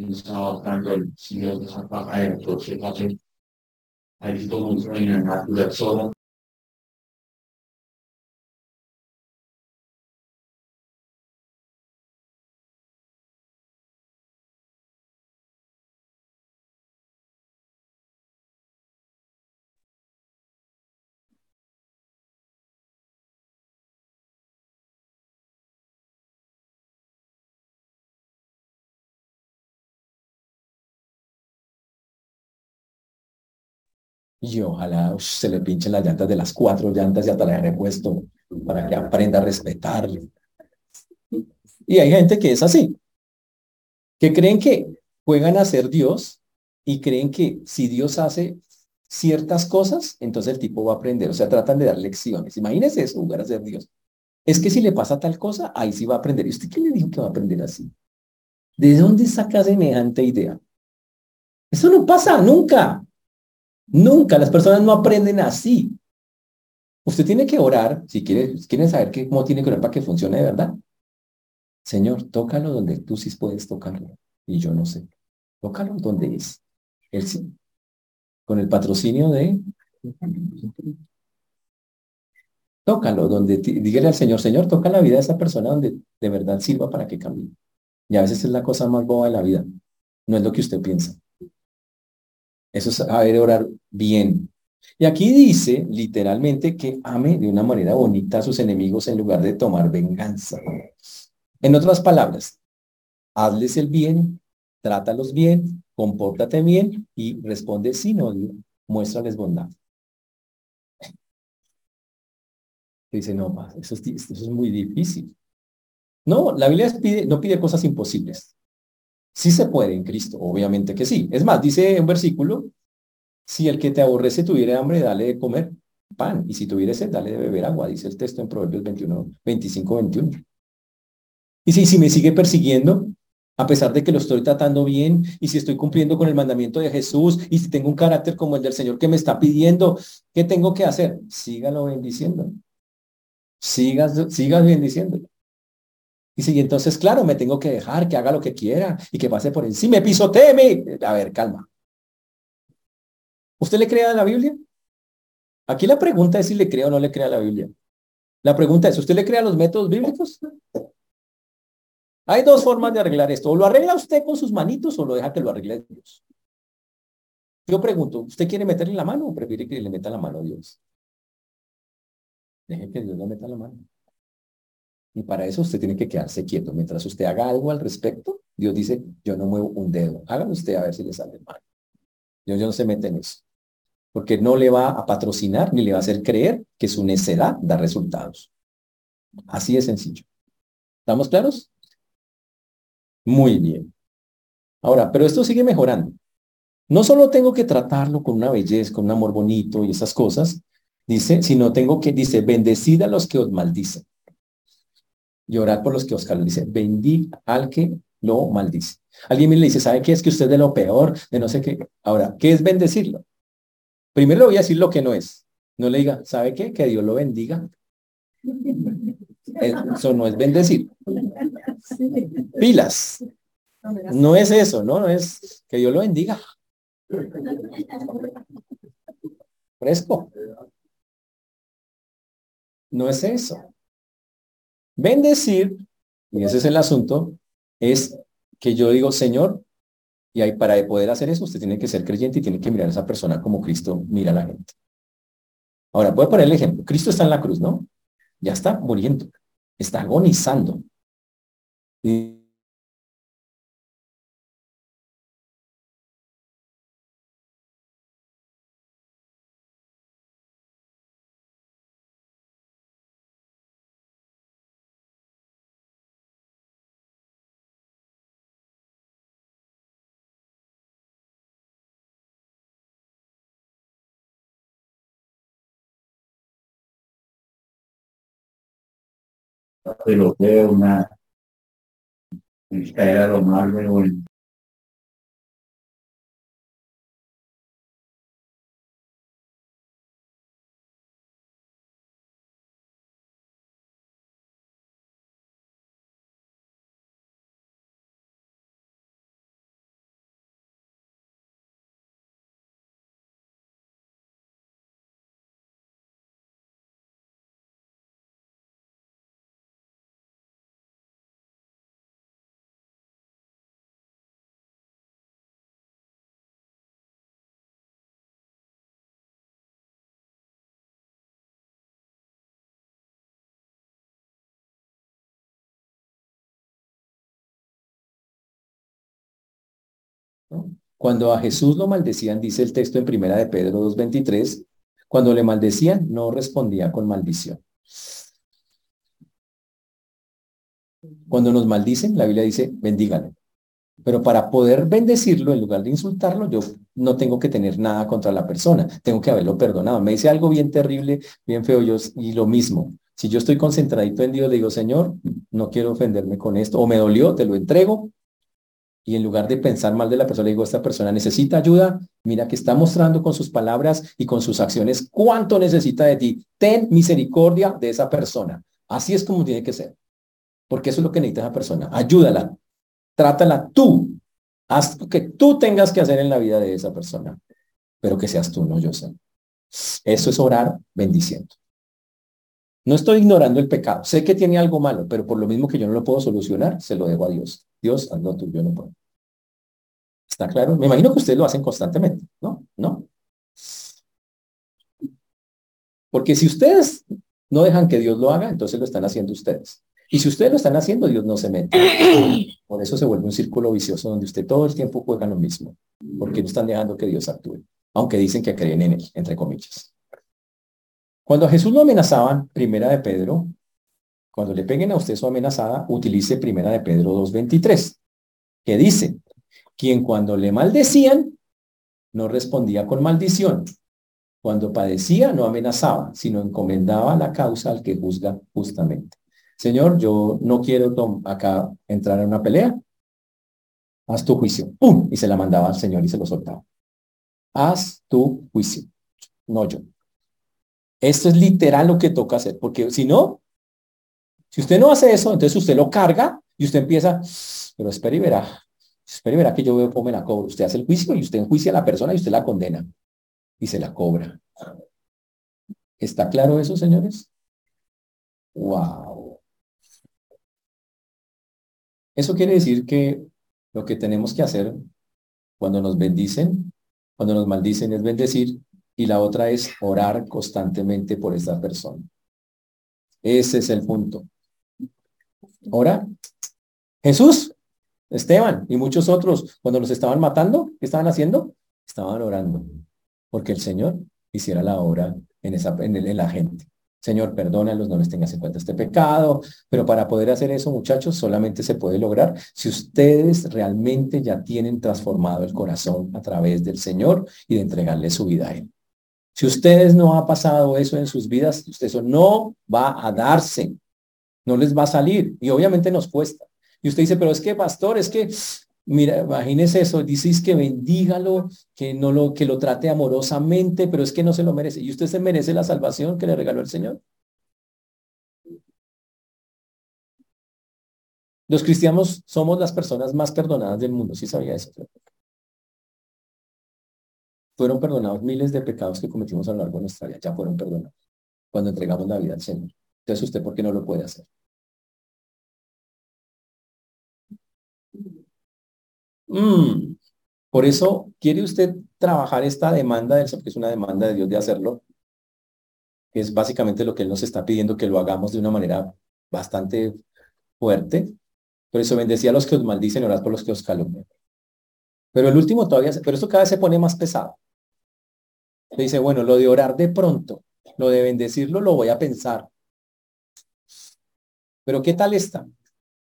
y estaba buscando el Señor de San Rafael, entonces hace ahí todo un sueño en la persona. Y ojalá se le pinchen las llantas de las cuatro llantas y hasta la he puesto para que aprenda a respetarlo. Y hay gente que es así, que creen que juegan a ser Dios y creen que si Dios hace ciertas cosas, entonces el tipo va a aprender. O sea, tratan de dar lecciones. Imagínese eso, jugar a ser Dios. Es que si le pasa tal cosa, ahí sí va a aprender. ¿Y usted qué le dijo que va a aprender así? ¿De dónde saca semejante idea? Eso no pasa nunca. Nunca, las personas no aprenden así. Usted tiene que orar, si quiere, quieren saber que, cómo tiene que orar para que funcione de verdad. Señor, tócalo donde tú sí puedes tocarlo y yo no sé. Tócalo donde es. Él sí. Con el patrocinio de... Tócalo donde, dígale al Señor, Señor, toca la vida de esa persona donde de verdad sirva para que cambie. Y a veces es la cosa más boba de la vida. No es lo que usted piensa. Eso es saber orar bien. Y aquí dice literalmente que ame de una manera bonita a sus enemigos en lugar de tomar venganza. En otras palabras, hazles el bien, trátalos bien, compórtate bien y responde sin odio, muéstrales bondad. <laughs> Dice, no, eso es, eso es muy difícil. No, la Biblia no pide cosas imposibles. Sí se puede en Cristo, obviamente que sí. Es más, dice un versículo, si el que te aborrece tuviera hambre, dale de comer pan, y si tuviera sed, dale de beber agua, dice el texto en Proverbios 21, 25, 21. Y si, si me sigue persiguiendo, a pesar de que lo estoy tratando bien, y si estoy cumpliendo con el mandamiento de Jesús, y si tengo un carácter como el del Señor que me está pidiendo, ¿qué tengo que hacer? Sígalo bendiciendo. Sigas, sigas bendiciendo. Y entonces, claro, me tengo que dejar que haga lo que quiera y que pase por encima, me pisoteme. A ver, calma. ¿Usted le cree a la Biblia? Aquí la pregunta es si le cree o no le cree a la Biblia. La pregunta es, ¿usted le cree a los métodos bíblicos? Hay dos formas de arreglar esto. O lo arregla usted con sus manitos o lo deja que lo arregle Dios. Yo pregunto, ¿usted quiere meterle la mano o prefiere que le meta la mano a Dios? Deje que Dios le meta la mano. Y para eso usted tiene que quedarse quieto. Mientras usted haga algo al respecto, Dios dice, yo no muevo un dedo. Hágalo usted a ver si le sale mal. Dios no se mete en eso. Porque no le va a patrocinar ni le va a hacer creer que su necedad da resultados. Así de sencillo. ¿Estamos claros? Muy bien. Ahora, pero esto sigue mejorando. No solo tengo que tratarlo con una belleza, con un amor bonito y esas cosas, dice, sino tengo que, dice, bendecid a los que os maldicen llorar por los que Oscar le dice, bendí al que lo maldice. Alguien me le dice, ¿sabe qué es que usted es de lo peor, de no sé qué? Ahora, ¿qué es bendecirlo? Primero le voy a decir lo que no es. No le diga, ¿sabe qué? Que Dios lo bendiga. Eso no es bendecir. Pilas. No es eso, ¿no? No es que Dios lo bendiga. Fresco. No es eso. Bendecir, y ese es el asunto, es que yo digo, Señor, y ahí para poder hacer eso, usted tiene que ser creyente y tiene que mirar a esa persona como Cristo mira a la gente. Ahora, voy a poner el ejemplo. Cristo está en la cruz, ¿no? Ya está muriendo, está agonizando. Pero veo una a lo malo en Cuando a Jesús lo maldecían, dice el texto en primera de Pedro 2.23, cuando le maldecían, no respondía con maldición. Cuando nos maldicen, la Biblia dice, bendígale. Pero para poder bendecirlo, en lugar de insultarlo, yo no tengo que tener nada contra la persona, tengo que haberlo perdonado. Me dice algo bien terrible, bien feo, yo, y lo mismo. Si yo estoy concentradito en Dios, le digo, Señor, no quiero ofenderme con esto, o me dolió, te lo entrego. Y en lugar de pensar mal de la persona, le digo, esta persona necesita ayuda, mira que está mostrando con sus palabras y con sus acciones cuánto necesita de ti. Ten misericordia de esa persona. Así es como tiene que ser. Porque eso es lo que necesita esa persona. Ayúdala, Trátala tú. Haz lo que tú tengas que hacer en la vida de esa persona, pero que seas tú, no yo sé. Eso es orar bendiciendo. No estoy ignorando el pecado. Sé que tiene algo malo, pero por lo mismo que yo no lo puedo solucionar, se lo dejo a Dios. Dios, hazlo tú, yo no puedo. ¿Está claro? Me imagino que ustedes lo hacen constantemente, ¿no? ¿No? Porque si ustedes no dejan que Dios lo haga, entonces lo están haciendo ustedes. Y si ustedes lo están haciendo, Dios no se mete. Por eso se vuelve un círculo vicioso donde usted todo el tiempo juega lo mismo, porque no están dejando que Dios actúe, aunque dicen que creen en él, entre comillas. Cuando Jesús lo amenazaban, primera de Pedro, cuando le peguen a usted su amenazada, utilice primera de Pedro 2.23, que dice, quien cuando le maldecían, no respondía con maldición. Cuando padecía, no amenazaba, sino encomendaba la causa al que juzga justamente. Señor, yo no quiero acá entrar en una pelea. Haz tu juicio. ¡Pum! Y se la mandaba al Señor y se lo soltaba. Haz tu juicio. No yo. Esto es literal lo que toca hacer, porque si no, si usted no hace eso, entonces usted lo carga y usted empieza, pero espera y verá, espera y verá que yo veo cómo me la cobro. Usted hace el juicio y usted enjuicia a la persona y usted la condena y se la cobra. ¿Está claro eso, señores? Wow. Eso quiere decir que lo que tenemos que hacer cuando nos bendicen, cuando nos maldicen es bendecir y la otra es orar constantemente por esa persona. Ese es el punto. Ahora, Jesús, Esteban y muchos otros, cuando los estaban matando, ¿qué estaban haciendo? Estaban orando porque el Señor hiciera la obra en, esa, en la gente. Señor, perdónalos, no les tengas en cuenta este pecado. Pero para poder hacer eso, muchachos, solamente se puede lograr si ustedes realmente ya tienen transformado el corazón a través del Señor y de entregarle su vida a Él. Si ustedes no ha pasado eso en sus vidas, eso no va a darse, no les va a salir. Y obviamente nos cuesta. Y usted dice, pero es que, pastor, es que Mira, imagínese eso, dices que bendígalo, que no lo, que lo trate amorosamente, pero es que no se lo merece. ¿Y usted se merece la salvación que le regaló el Señor? Los cristianos somos las personas más perdonadas del mundo, ¿sí sabía eso? Fueron perdonados miles de pecados que cometimos a lo largo de nuestra vida, ya fueron perdonados cuando entregamos la vida al Señor. Entonces, ¿usted por qué no lo puede hacer? Mm. Por eso, ¿quiere usted trabajar esta demanda de que es una demanda de Dios de hacerlo? Es básicamente lo que Él nos está pidiendo que lo hagamos de una manera bastante fuerte. Por eso bendecía a los que os maldicen orad por los que os calumnian. Pero el último todavía, pero esto cada vez se pone más pesado. Le dice, bueno, lo de orar de pronto, lo de bendecirlo lo voy a pensar. Pero ¿qué tal está?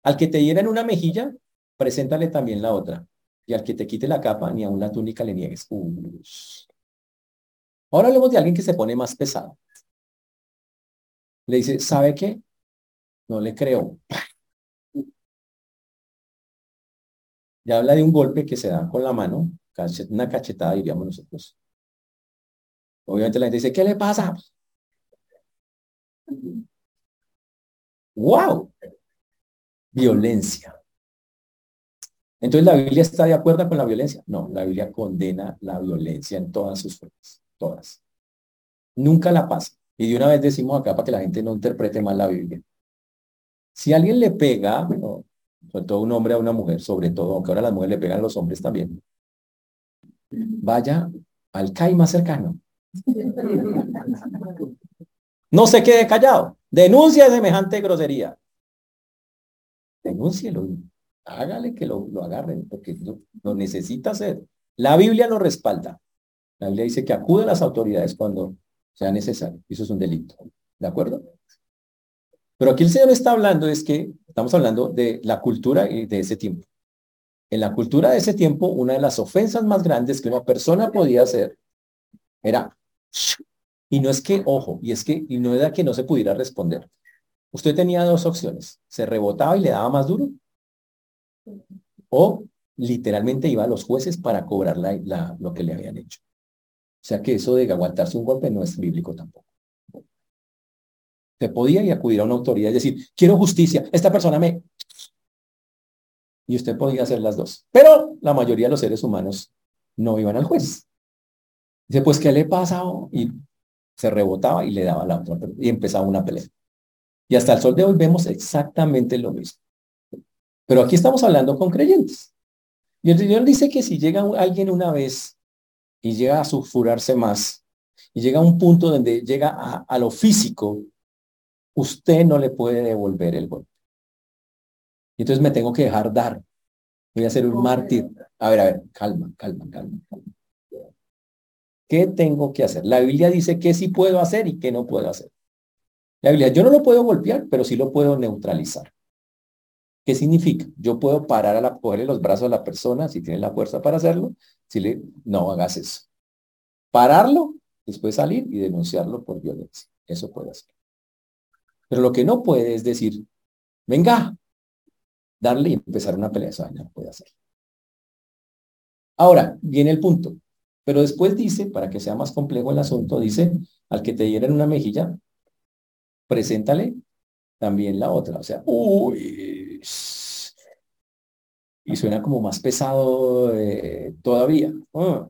Al que te en una mejilla, preséntale también la otra. Y al que te quite la capa, ni aun la túnica le niegues. Ahora hablemos de alguien que se pone más pesado. Le dice, ¿sabe qué? No le creo. Ya habla de un golpe que se da con la mano, una cachetada, diríamos nosotros. Obviamente la gente dice, ¿qué le pasa? ¡Wow! Violencia. Entonces, ¿la Biblia está de acuerdo con la violencia? No, la Biblia condena la violencia en todas sus formas, todas. Nunca la pasa. Y de una vez decimos acá para que la gente no interprete mal la Biblia. Si alguien le pega, sobre todo un hombre a una mujer, sobre todo, aunque ahora las mujeres le pegan a los hombres también, vaya al CAI más cercano. No se quede callado. Denuncia semejante grosería. Denúncielo hágale que lo, lo agarren, porque lo, lo necesita hacer. La Biblia lo respalda. La Biblia dice que acude a las autoridades cuando sea necesario. Eso es un delito. ¿De acuerdo? Pero aquí el Señor está hablando, es que estamos hablando de la cultura y de ese tiempo. En la cultura de ese tiempo, una de las ofensas más grandes que una persona podía hacer era, y no es que, ojo, y es que, y no era que no se pudiera responder. Usted tenía dos opciones, se rebotaba y le daba más duro, o literalmente iba a los jueces para cobrar lo que le habían hecho. O sea que eso de aguantarse un golpe no es bíblico tampoco. Se podía y acudir a una autoridad y decir, quiero justicia, esta persona me... Y usted podía hacer las dos. Pero la mayoría de los seres humanos no iban al juez. Dice, pues, ¿qué le pasa? Y se rebotaba y le daba la otra y empezaba una pelea. Y hasta el sol de hoy vemos exactamente lo mismo. Pero aquí estamos hablando con creyentes. Y el Señor dice que si llega alguien una vez y llega a sulfurarse más, y llega a un punto donde llega a, lo físico, usted no le puede devolver el golpe. Y entonces me tengo que dejar dar. Voy a ser un mártir. A ver, a ver, calma, calma, calma. ¿Qué tengo que hacer? La Biblia dice qué sí puedo hacer y qué no puedo hacer. La Biblia, yo no lo puedo golpear, pero sí lo puedo neutralizar. ¿Qué significa? Yo puedo parar a la, cogerle los brazos a la persona si tiene la fuerza para hacerlo. Si le, no hagas eso. Pararlo, después salir y denunciarlo por violencia. Eso puede hacer. Pero lo que no puede es decir, venga, darle y empezar una pelea. Eso no puede hacer. Ahora, viene el punto. Pero después dice, para que sea más complejo el asunto, dice, al que te dieran una mejilla, preséntale también la otra. O sea, uy. Y suena como más pesado eh, todavía. Ah.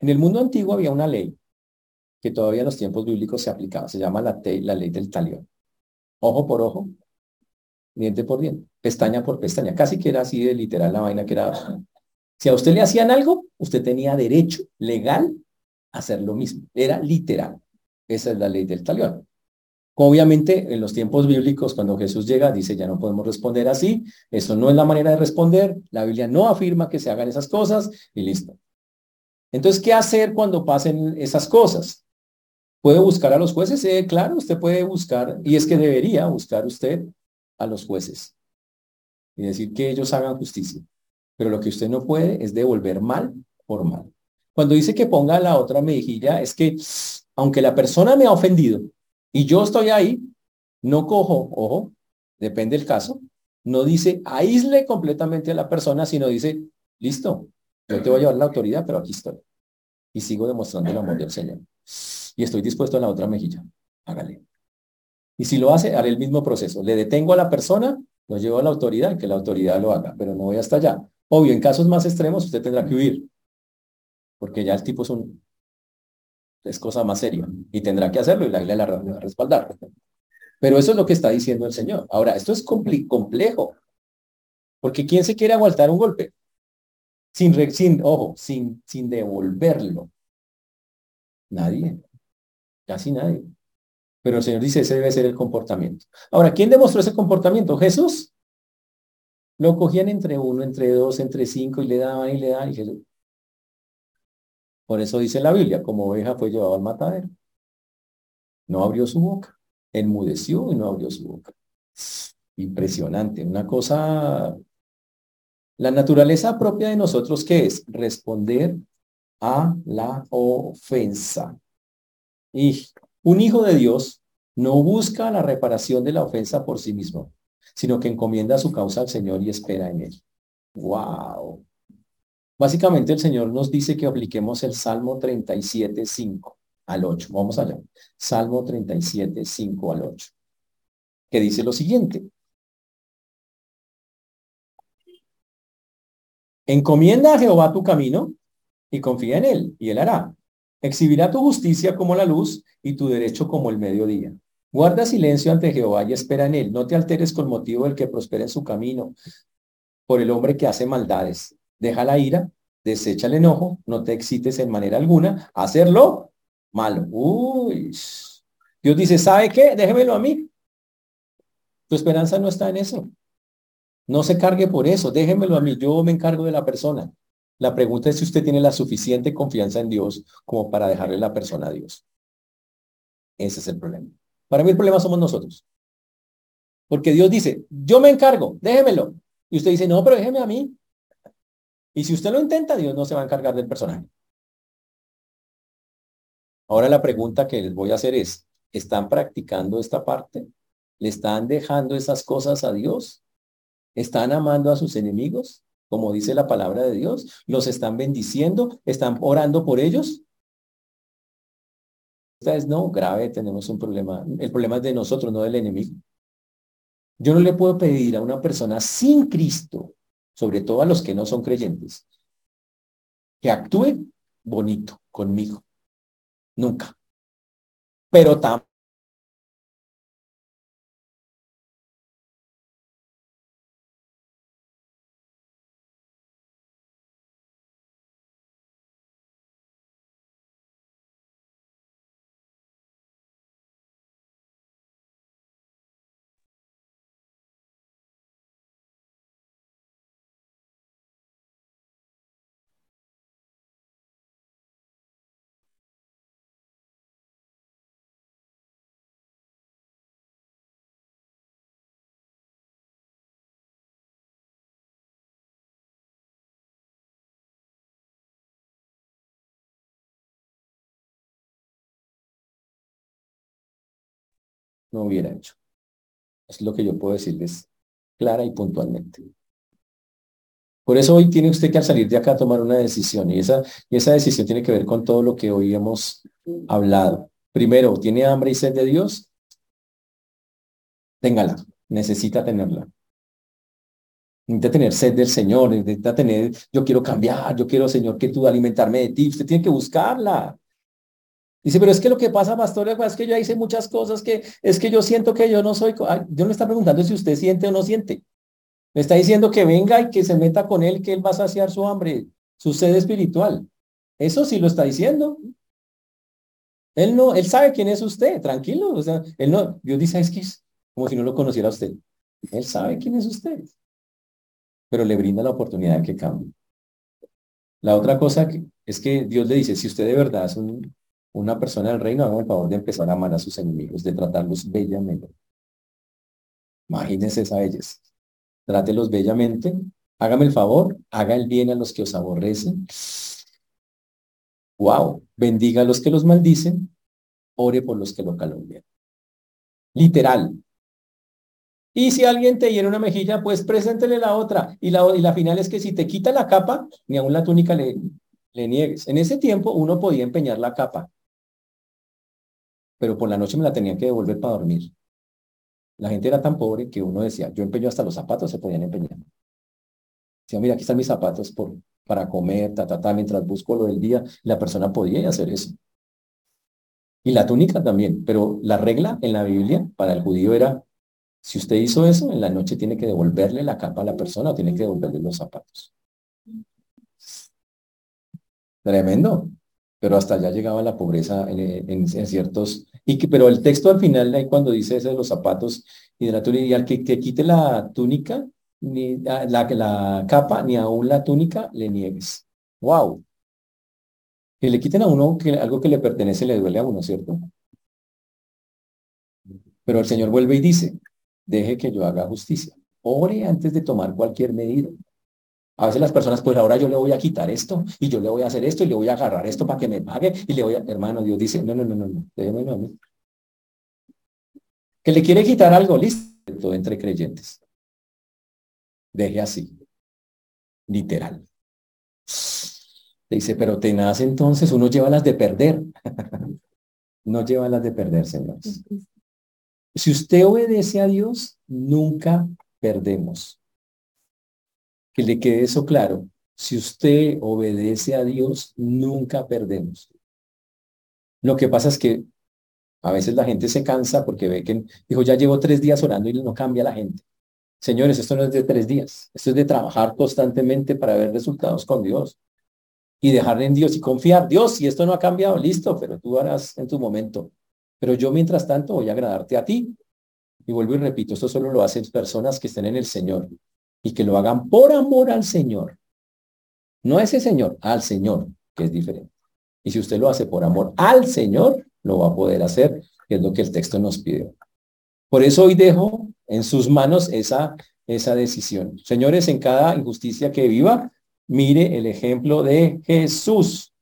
En el mundo antiguo había una ley que todavía en los tiempos bíblicos se aplicaba. Se llama la, la ley del talión ojo por ojo, diente por diente, pestaña por pestaña. Casi que era así de literal la vaina que era. Si a usted le hacían algo, usted tenía derecho legal a hacer lo mismo. Era literal. Esa es la ley del talión. Obviamente, en los tiempos bíblicos, cuando Jesús llega, dice, ya no podemos responder así, eso no es la manera de responder, la Biblia no afirma que se hagan esas cosas y listo. Entonces, ¿qué hacer cuando pasen esas cosas? ¿Puede buscar a los jueces? Eh, claro, usted puede buscar, y es que debería buscar usted a los jueces y decir que ellos hagan justicia. Pero lo que usted no puede es devolver mal por mal. Cuando dice que ponga la otra mejilla, es que aunque la persona me ha ofendido y yo estoy ahí, no cojo, ojo, depende del caso, no dice aísle completamente a la persona, sino dice, listo, yo te voy a llevar la autoridad, pero aquí estoy. Y sigo demostrando el amor del Señor y estoy dispuesto a la otra mejilla. Hágale. Y si lo hace, haré el mismo proceso. Le detengo a la persona, lo llevo a la autoridad, que la autoridad lo haga, pero no voy hasta allá. Obvio, en casos más extremos usted tendrá que huir, porque ya el tipo es un es cosa más seria y tendrá que hacerlo y la iglesia la va a respaldar. Pero eso es lo que está diciendo el Señor. Ahora, esto es complejo, porque ¿quién se quiere aguantar un golpe? Sin, sin ojo, sin, sin devolverlo. Nadie. Casi nadie. Pero el Señor dice, ese debe ser el comportamiento. Ahora, ¿quién demostró ese comportamiento? Jesús. Lo cogían entre uno, entre dos, entre cinco y le daban y le daban y Jesús. Por eso dice la Biblia, como oveja fue llevado al matadero. No abrió su boca. Enmudeció y no abrió su boca. Impresionante. Una cosa... La naturaleza propia de nosotros, ¿qué es? Responder a la ofensa. Y un hijo de Dios no busca la reparación de la ofensa por sí mismo, sino que encomienda su causa al Señor y espera en él. ¡Wow! Básicamente el Señor nos dice que apliquemos el Salmo 37, 5 al 8. Vamos allá. Salmo 37, 5 al 8. Que dice lo siguiente. Encomienda a Jehová tu camino y confía en él, y él hará. Exhibirá tu justicia como la luz y tu derecho como el mediodía. Guarda silencio ante Jehová y espera en él. No te alteres con motivo del que prospera en su camino, por el hombre que hace maldades. Deja la ira, desecha el enojo, no te excites en manera alguna. Hacerlo malo. Uy. Dios dice, ¿sabe qué? Déjemelo a mí. Tu esperanza no está en eso. No se cargue por eso, déjemelo a mí, yo me encargo de la persona. La pregunta es si usted tiene la suficiente confianza en Dios como para dejarle la persona a Dios. Ese es el problema. Para mí el problema somos nosotros. Porque Dios dice, yo me encargo, déjemelo. Y usted dice, no, pero déjeme a mí. Y si usted lo intenta, Dios no se va a encargar del personaje. Ahora la pregunta que les voy a hacer es, ¿están practicando esta parte? ¿Le están dejando esas cosas a Dios? ¿Están amando a sus enemigos? Como dice la palabra de Dios. ¿Los están bendiciendo? ¿Están orando por ellos? Es no grave, tenemos un problema. El problema es de nosotros, no del enemigo. Yo no le puedo pedir a una persona sin Cristo, sobre todo a los que no son creyentes, que actúe bonito conmigo. Nunca. Pero tampoco no hubiera hecho. Es lo que yo puedo decirles clara y puntualmente. Por eso hoy tiene usted que al salir de acá tomar una decisión y esa, esa decisión tiene que ver con todo lo que hoy hemos hablado. Primero, ¿tiene hambre y sed de Dios? Téngala, necesita tenerla. Necesita tener sed del Señor, necesita tener, yo quiero cambiar, yo quiero, Señor, que tú alimentarme de ti. Usted tiene que buscarla. Dice, pero es que lo que pasa, pastor, es que yo hice muchas cosas que es que yo siento que yo no soy. Yo no está preguntando si usted siente o no siente. Me está diciendo que venga y que se meta con él, que él va a saciar su hambre, su sed espiritual. Eso sí lo está diciendo. Él no, él sabe quién es usted, tranquilo. Él no, Dios dice, es que es como si no lo conociera usted. Él sabe quién es usted. Pero le brinda la oportunidad de que cambie. La otra cosa es que Dios le dice, si usted de verdad es un una persona del reino haga el favor de empezar a amar a sus enemigos, de tratarlos bellamente. Imagínense esa belleza. Trátelos bellamente, hágame el favor, haga el bien a los que os aborrecen. Wow, bendiga a los que los maldicen, ore por los que lo calumnian. Literal. Y si alguien te hiere una mejilla, pues preséntele la otra. Y la, y la final es que si te quita la capa, ni aún la túnica le, le niegues. En ese tiempo uno podía empeñar la capa pero por la noche me la tenían que devolver para dormir. La gente era tan pobre que uno decía, yo empeño hasta los zapatos, se podían empeñar. Decía, mira, aquí están mis zapatos por, para comer, ta, mientras busco lo del día, la persona podía hacer eso. Y la túnica también, pero la regla en la Biblia para el judío era, si usted hizo eso, en la noche tiene que devolverle la capa a la persona o tiene que devolverle los zapatos. Tremendo pero hasta allá llegaba la pobreza en, ciertos, y que, pero el texto al final, ahí cuando dice ese de los zapatos y de la túnica, y al que, quite la túnica, ni la, la capa, ni aún la túnica, le niegues. ¡Wow! Que le quiten a uno que, algo que le pertenece le duele a uno, ¿cierto? Pero el Señor vuelve y dice, deje que yo haga justicia. Ore antes de tomar cualquier medida. A veces las personas, pues ahora yo le voy a quitar esto y yo le voy a hacer esto y le voy a agarrar esto para que me pague y le voy a, hermano, Dios dice, no, no, no, no, no, déjeme a mí. Que le quiere quitar algo, listo, entre creyentes. Deje así, literal. Le dice, pero tenaz entonces, uno lleva las de perder. <laughs> no lleva las de perder, señores. Si usted obedece a Dios, nunca perdemos que le quede eso claro. Si usted obedece a Dios, nunca perdemos. Lo que pasa es que a veces la gente se cansa porque ve que, dijo, ya llevo tres días orando y no cambia la gente. Señores, esto no es de tres días, esto es de trabajar constantemente para ver resultados con Dios y dejar en Dios y confiar. Dios, si esto no ha cambiado, listo, pero tú harás en tu momento. Pero yo, mientras tanto, voy a agradarte a ti. Y vuelvo y repito, esto solo lo hacen personas que estén en el Señor y que lo hagan por amor al Señor. No a ese Señor, al Señor, que es diferente. Y si usted lo hace por amor al Señor, lo va a poder hacer, que es lo que el texto nos pide. Por eso hoy dejo en sus manos esa, esa decisión. Señores, en cada injusticia que viva, mire el ejemplo de Jesús.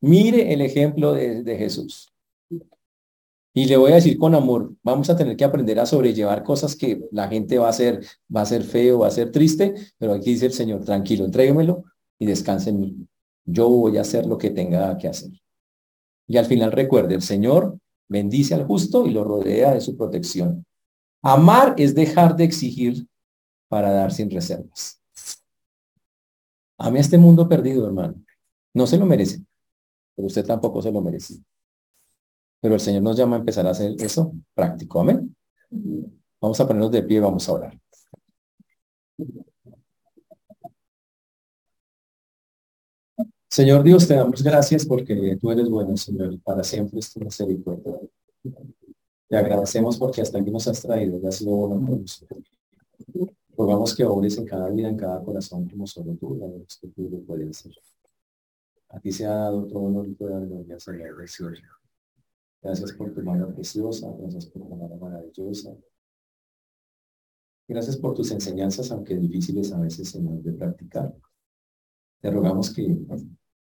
Mire el ejemplo de, de Jesús. Y le voy a decir con amor, vamos a tener que aprender a sobrellevar cosas que la gente va a hacer, va a ser feo, va a ser triste, pero aquí dice el Señor, tranquilo, entréguemelo y descanse en mí yo voy a hacer lo que tenga que hacer. Y al final recuerde, el Señor bendice al justo y lo rodea de su protección. Amar es dejar de exigir para dar sin reservas. Ame a este mundo perdido, hermano. No se lo merece, pero usted tampoco se lo merece. Pero el Señor nos llama a empezar a hacer eso práctico. Amén. Vamos a ponernos de pie y vamos a orar. Señor Dios, te damos gracias porque tú eres bueno, Señor, para siempre es tu misericordia. Te agradecemos porque hasta aquí nos has traído y has sido bueno con nosotros. Que obres en cada vida, en cada corazón, como solo tú, la que hacer. A ti se ha dado todo honor y toda gloria, Señor. Gracias por tu mano preciosa, gracias por tu mano maravillosa. Gracias por tus enseñanzas, aunque difíciles a veces, Señor, de practicar. Te rogamos que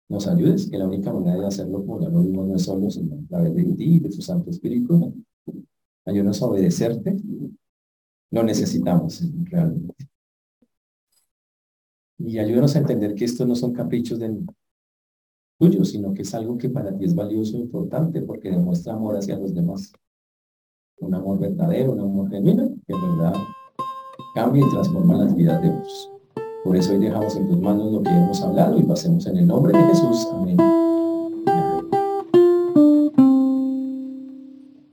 nos ayudes, que la única manera de hacerlo como ya lo vimos no es solo, sino a través de ti y de tu Santo Espíritu. Ayúdanos a obedecerte. Lo necesitamos realmente. Y ayúdanos a entender que estos no son caprichos de tuyos, sino que es algo que para ti es valioso e importante porque demuestra amor hacia los demás. Un amor verdadero, un amor genuino, que en verdad cambia y transforma las vidas de otros. Por eso hoy dejamos en tus manos lo que hemos hablado y lo hacemos en el nombre de Jesús. Amén.